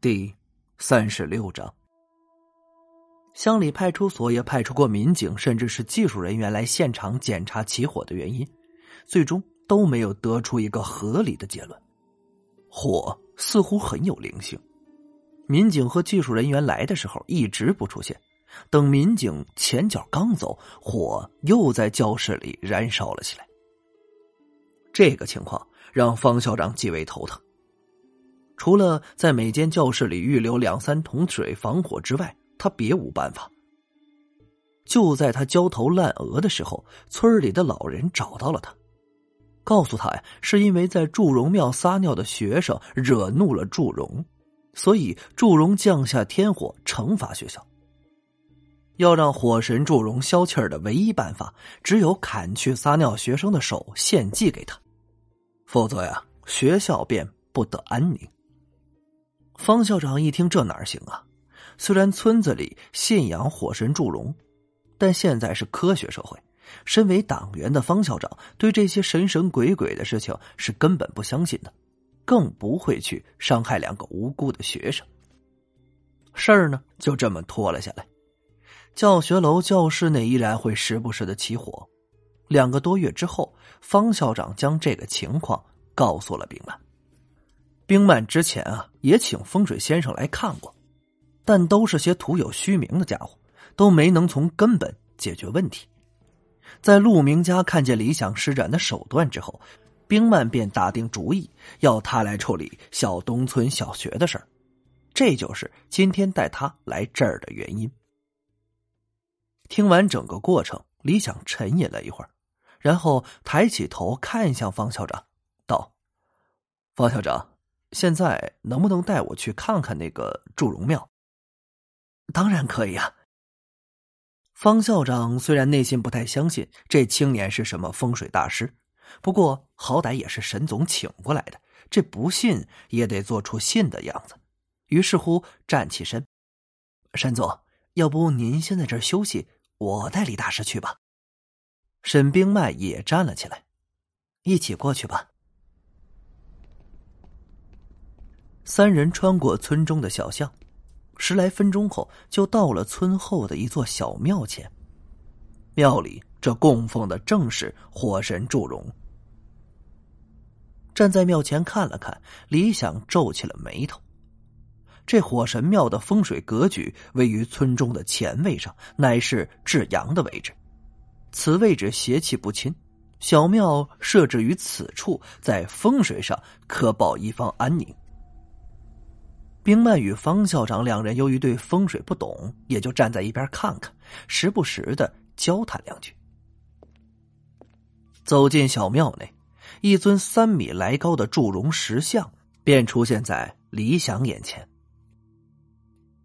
第三十六章。乡里派出所也派出过民警，甚至是技术人员来现场检查起火的原因，最终都没有得出一个合理的结论。火似乎很有灵性，民警和技术人员来的时候一直不出现，等民警前脚刚走，火又在教室里燃烧了起来。这个情况让方校长极为头疼。除了在每间教室里预留两三桶水防火之外，他别无办法。就在他焦头烂额的时候，村里的老人找到了他，告诉他呀，是因为在祝融庙撒尿的学生惹怒了祝融，所以祝融降下天火惩罚学校。要让火神祝融消气儿的唯一办法，只有砍去撒尿学生的手献祭给他，否则呀，学校便不得安宁。方校长一听，这哪行啊？虽然村子里信仰火神祝融，但现在是科学社会，身为党员的方校长对这些神神鬼鬼的事情是根本不相信的，更不会去伤害两个无辜的学生。事儿呢，就这么拖了下来。教学楼教室内依然会时不时的起火。两个多月之后，方校长将这个情况告诉了兵曼。冰曼之前啊，也请风水先生来看过，但都是些徒有虚名的家伙，都没能从根本解决问题。在陆明家看见李想施展的手段之后，冰曼便打定主意要他来处理小东村小学的事儿，这就是今天带他来这儿的原因。听完整个过程，李想沉吟了一会儿，然后抬起头看向方校长，道：“方校长。”现在能不能带我去看看那个祝融庙？当然可以啊。方校长虽然内心不太相信这青年是什么风水大师，不过好歹也是沈总请过来的，这不信也得做出信的样子。于是乎站起身：“沈总，要不您先在这儿休息，我带李大师去吧。”沈冰麦也站了起来：“一起过去吧。”三人穿过村中的小巷，十来分钟后就到了村后的一座小庙前。庙里这供奉的正是火神祝融。站在庙前看了看，李想皱起了眉头。这火神庙的风水格局位于村中的前位上，乃是至阳的位置。此位置邪气不侵，小庙设置于此处，在风水上可保一方安宁。冰曼与方校长两人由于对风水不懂，也就站在一边看看，时不时的交谈两句。走进小庙内，一尊三米来高的祝融石像便出现在李想眼前。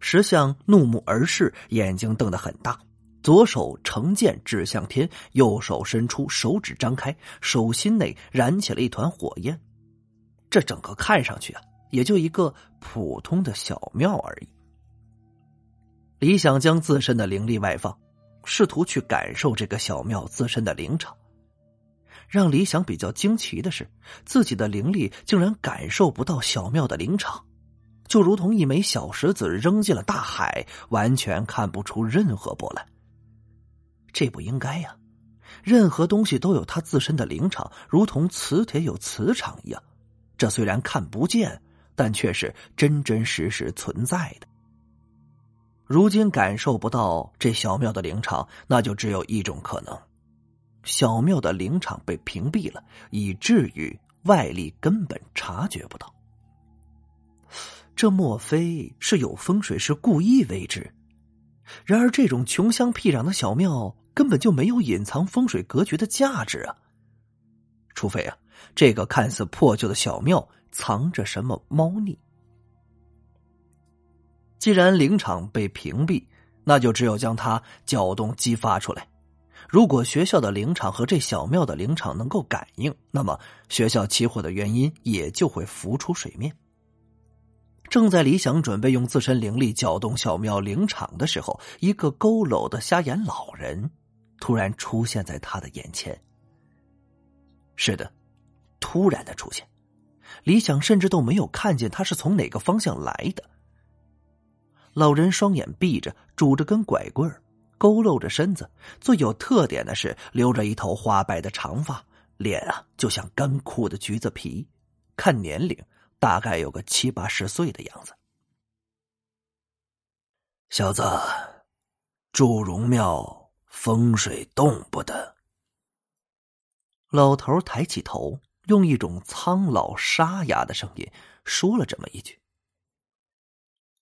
石像怒目而视，眼睛瞪得很大，左手成剑指向天，右手伸出，手指张开，手心内燃起了一团火焰。这整个看上去啊。也就一个普通的小庙而已。李想将自身的灵力外放，试图去感受这个小庙自身的灵场。让李想比较惊奇的是，自己的灵力竟然感受不到小庙的灵场，就如同一枚小石子扔进了大海，完全看不出任何波澜。这不应该呀！任何东西都有它自身的灵场，如同磁铁有磁场一样。这虽然看不见。但却是真真实实存在的。如今感受不到这小庙的灵场，那就只有一种可能：小庙的灵场被屏蔽了，以至于外力根本察觉不到。这莫非是有风水师故意为之？然而，这种穷乡僻壤的小庙根本就没有隐藏风水格局的价值啊！除非啊，这个看似破旧的小庙。藏着什么猫腻？既然灵场被屏蔽，那就只有将它搅动、激发出来。如果学校的灵场和这小庙的灵场能够感应，那么学校起火的原因也就会浮出水面。正在李想准备用自身灵力搅动小庙灵场的时候，一个佝偻的瞎眼老人突然出现在他的眼前。是的，突然的出现。李想甚至都没有看见他是从哪个方向来的，老人双眼闭着，拄着根拐棍儿，佝偻着身子。最有特点的是，留着一头花白的长发，脸啊就像干枯的橘子皮。看年龄，大概有个七八十岁的样子。小子，祝融庙风水动不得。老头抬起头，用一种苍老沙哑的声音说了这么一句：“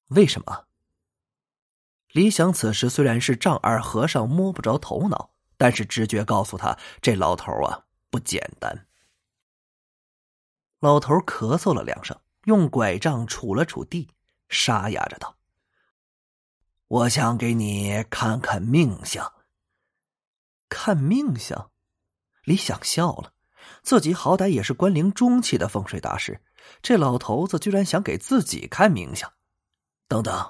为什么？”李想此时虽然是丈二和尚，摸不着头脑，但是直觉告诉他，这老头啊不简单。老头咳嗽了两声，用拐杖杵了杵地，沙哑着道：“我想给你看看命相。”看命相，李想笑了。自己好歹也是关灵中期的风水大师，这老头子居然想给自己看命相。等等，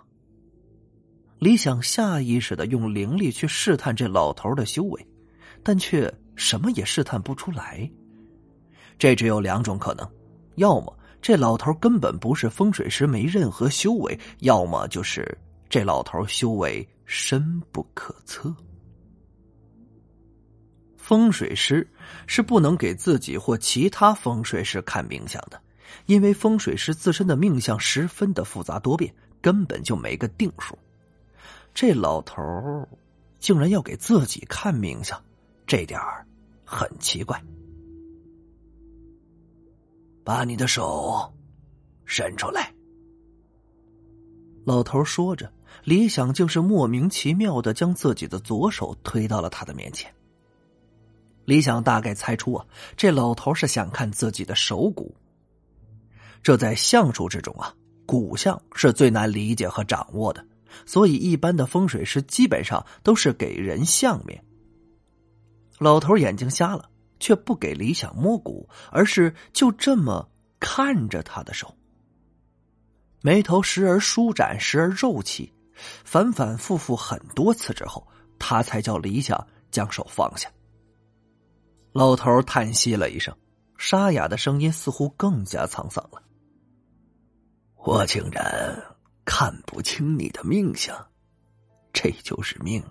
李想下意识的用灵力去试探这老头的修为，但却什么也试探不出来。这只有两种可能。要么这老头根本不是风水师，没任何修为；要么就是这老头修为深不可测。风水师是不能给自己或其他风水师看命相的，因为风水师自身的命相十分的复杂多变，根本就没个定数。这老头竟然要给自己看命相，这点儿很奇怪。把你的手伸出来。老头说着，李想竟是莫名其妙的将自己的左手推到了他的面前。李想大概猜出啊，这老头是想看自己的手骨。这在相术之中啊，骨相是最难理解和掌握的，所以一般的风水师基本上都是给人相面。老头眼睛瞎了。却不给李想摸骨，而是就这么看着他的手，眉头时而舒展，时而皱起，反反复复很多次之后，他才叫李想将手放下。老头叹息了一声，沙哑的声音似乎更加沧桑了：“我竟然看不清你的命相，这就是命，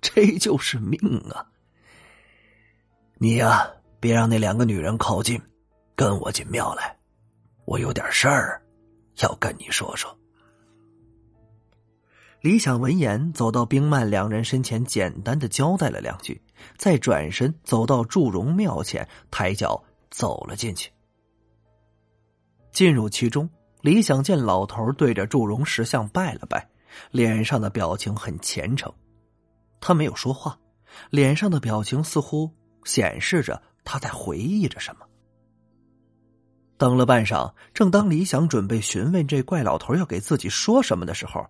这就是命啊！”你呀，别让那两个女人靠近，跟我进庙来，我有点事儿要跟你说说。李想闻言，走到冰曼两人身前，简单的交代了两句，再转身走到祝融庙前，抬脚走了进去。进入其中，李想见老头对着祝融石像拜了拜，脸上的表情很虔诚，他没有说话，脸上的表情似乎。显示着他在回忆着什么。等了半晌，正当李想准备询问这怪老头要给自己说什么的时候，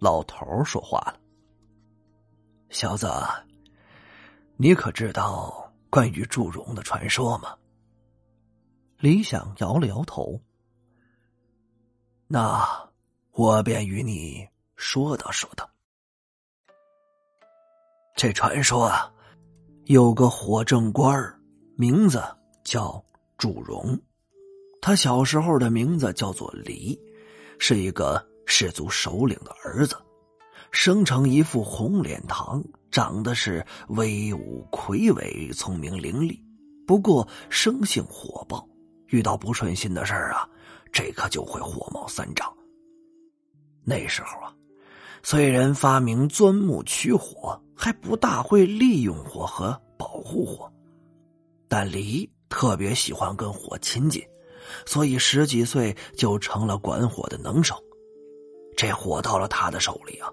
老头说话了：“小子，你可知道关于祝融的传说吗？”李想摇了摇头。那我便与你说道说道。这传说啊。有个火正官名字叫祝融，他小时候的名字叫做李，是一个氏族首领的儿子，生成一副红脸膛，长得是威武魁伟，聪明伶俐。不过生性火爆，遇到不顺心的事儿啊，这可就会火冒三丈。那时候啊。虽然发明钻木取火，还不大会利用火和保护火，但离特别喜欢跟火亲近，所以十几岁就成了管火的能手。这火到了他的手里啊，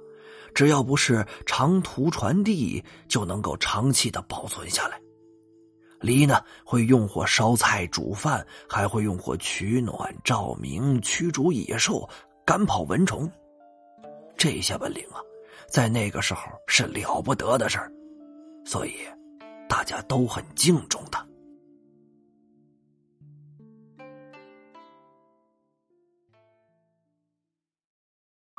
只要不是长途传递，就能够长期的保存下来。李呢，会用火烧菜煮饭，还会用火取暖、照明、驱逐野兽、赶跑蚊虫。这些本领啊，在那个时候是了不得的事儿，所以大家都很敬重他。